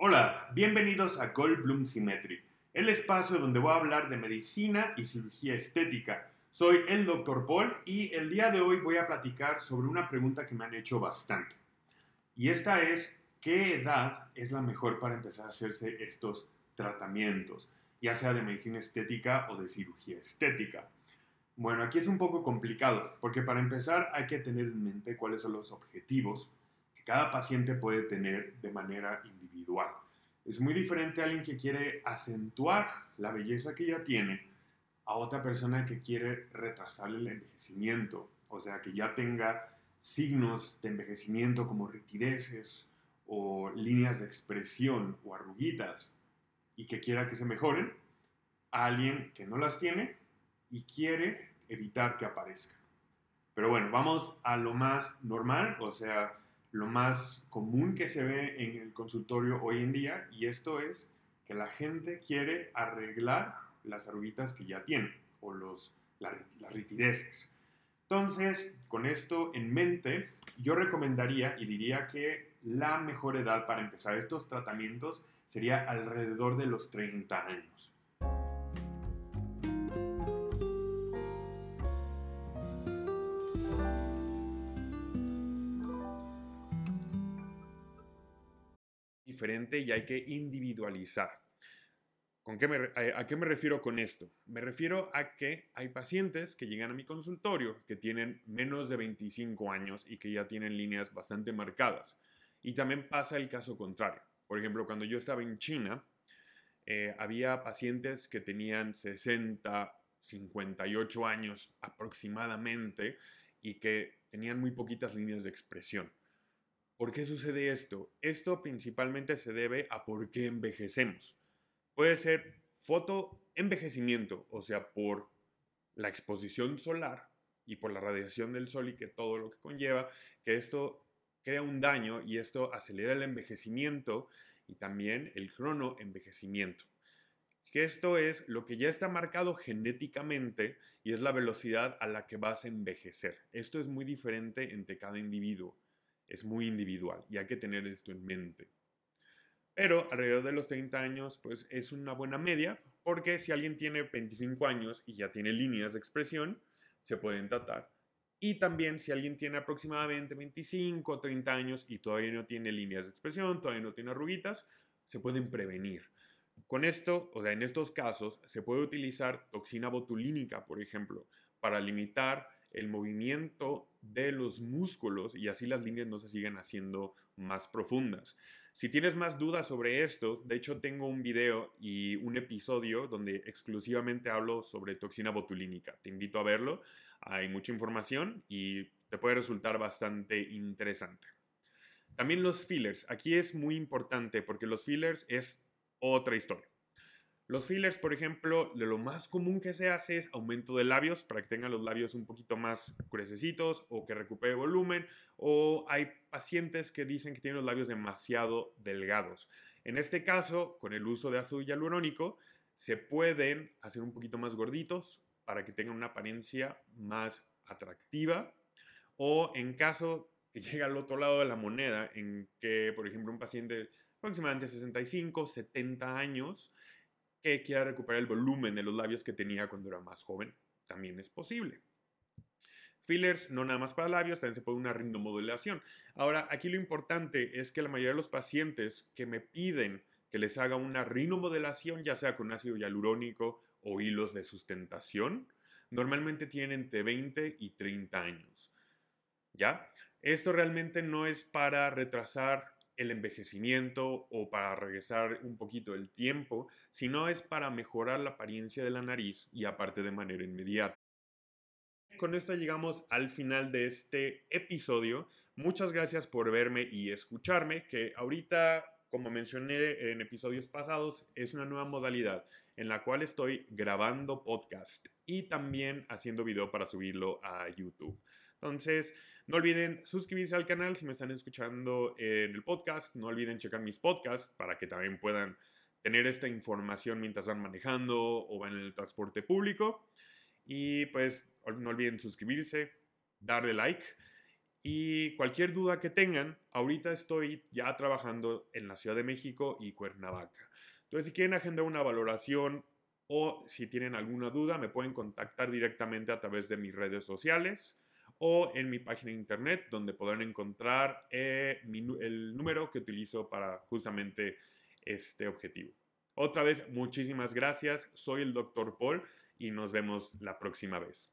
Hola, bienvenidos a Goldblum Symmetry, el espacio donde voy a hablar de medicina y cirugía estética. Soy el Dr. Paul y el día de hoy voy a platicar sobre una pregunta que me han hecho bastante. Y esta es, ¿qué edad es la mejor para empezar a hacerse estos tratamientos? Ya sea de medicina estética o de cirugía estética. Bueno, aquí es un poco complicado, porque para empezar hay que tener en mente cuáles son los objetivos cada paciente puede tener de manera individual. Es muy diferente a alguien que quiere acentuar la belleza que ya tiene a otra persona que quiere retrasar el envejecimiento, o sea, que ya tenga signos de envejecimiento como ritideces o líneas de expresión o arruguitas y que quiera que se mejoren, a alguien que no las tiene y quiere evitar que aparezcan. Pero bueno, vamos a lo más normal, o sea, lo más común que se ve en el consultorio hoy en día, y esto es que la gente quiere arreglar las arruguitas que ya tiene, o los, las, ritideces. Entonces, con esto en mente, yo recomendaría y diría que la mejor edad para empezar estos tratamientos sería alrededor de los 30 años. Y hay que individualizar. ¿Con qué ¿A qué me refiero con esto? Me refiero a que hay pacientes que llegan a mi consultorio que tienen menos de 25 años y que ya tienen líneas bastante marcadas. Y también pasa el caso contrario. Por ejemplo, cuando yo estaba en China, eh, había pacientes que tenían 60, 58 años aproximadamente y que tenían muy poquitas líneas de expresión. ¿Por qué sucede esto? Esto principalmente se debe a por qué envejecemos. Puede ser fotoenvejecimiento, o sea, por la exposición solar y por la radiación del sol y que todo lo que conlleva, que esto crea un daño y esto acelera el envejecimiento y también el cronoenvejecimiento. Que esto es lo que ya está marcado genéticamente y es la velocidad a la que vas a envejecer. Esto es muy diferente entre cada individuo es muy individual y hay que tener esto en mente. Pero alrededor de los 30 años, pues es una buena media, porque si alguien tiene 25 años y ya tiene líneas de expresión, se pueden tratar. Y también si alguien tiene aproximadamente 25 o 30 años y todavía no tiene líneas de expresión, todavía no tiene arruguitas, se pueden prevenir. Con esto, o sea, en estos casos, se puede utilizar toxina botulínica, por ejemplo, para limitar el movimiento de los músculos y así las líneas no se siguen haciendo más profundas. Si tienes más dudas sobre esto, de hecho tengo un video y un episodio donde exclusivamente hablo sobre toxina botulínica. Te invito a verlo, hay mucha información y te puede resultar bastante interesante. También los fillers, aquí es muy importante porque los fillers es otra historia. Los fillers, por ejemplo, de lo más común que se hace es aumento de labios para que tengan los labios un poquito más gruesecitos o que recupere volumen. O hay pacientes que dicen que tienen los labios demasiado delgados. En este caso, con el uso de ácido hialurónico, se pueden hacer un poquito más gorditos para que tengan una apariencia más atractiva. O en caso que llegue al otro lado de la moneda, en que, por ejemplo, un paciente aproximadamente 65, 70 años, que quiera recuperar el volumen de los labios que tenía cuando era más joven, también es posible. Fillers no nada más para labios, también se puede una rindomodulación. Ahora, aquí lo importante es que la mayoría de los pacientes que me piden que les haga una rinomodelación, ya sea con ácido hialurónico o hilos de sustentación, normalmente tienen entre 20 y 30 años. ¿Ya? Esto realmente no es para retrasar el envejecimiento o para regresar un poquito el tiempo, sino es para mejorar la apariencia de la nariz y aparte de manera inmediata. Con esto llegamos al final de este episodio. Muchas gracias por verme y escucharme, que ahorita, como mencioné en episodios pasados, es una nueva modalidad en la cual estoy grabando podcast y también haciendo video para subirlo a YouTube. Entonces, no olviden suscribirse al canal si me están escuchando en el podcast. No olviden checar mis podcasts para que también puedan tener esta información mientras van manejando o van en el transporte público. Y pues no olviden suscribirse, darle like Y cualquier duda que tengan, ahorita estoy ya trabajando en la Ciudad de México y Cuernavaca. Entonces, si quieren agendar una valoración o si tienen alguna duda, me pueden contactar directamente a través de mis redes sociales o en mi página de internet donde podrán encontrar eh, el número que utilizo para justamente este objetivo. Otra vez, muchísimas gracias. Soy el Dr. Paul y nos vemos la próxima vez.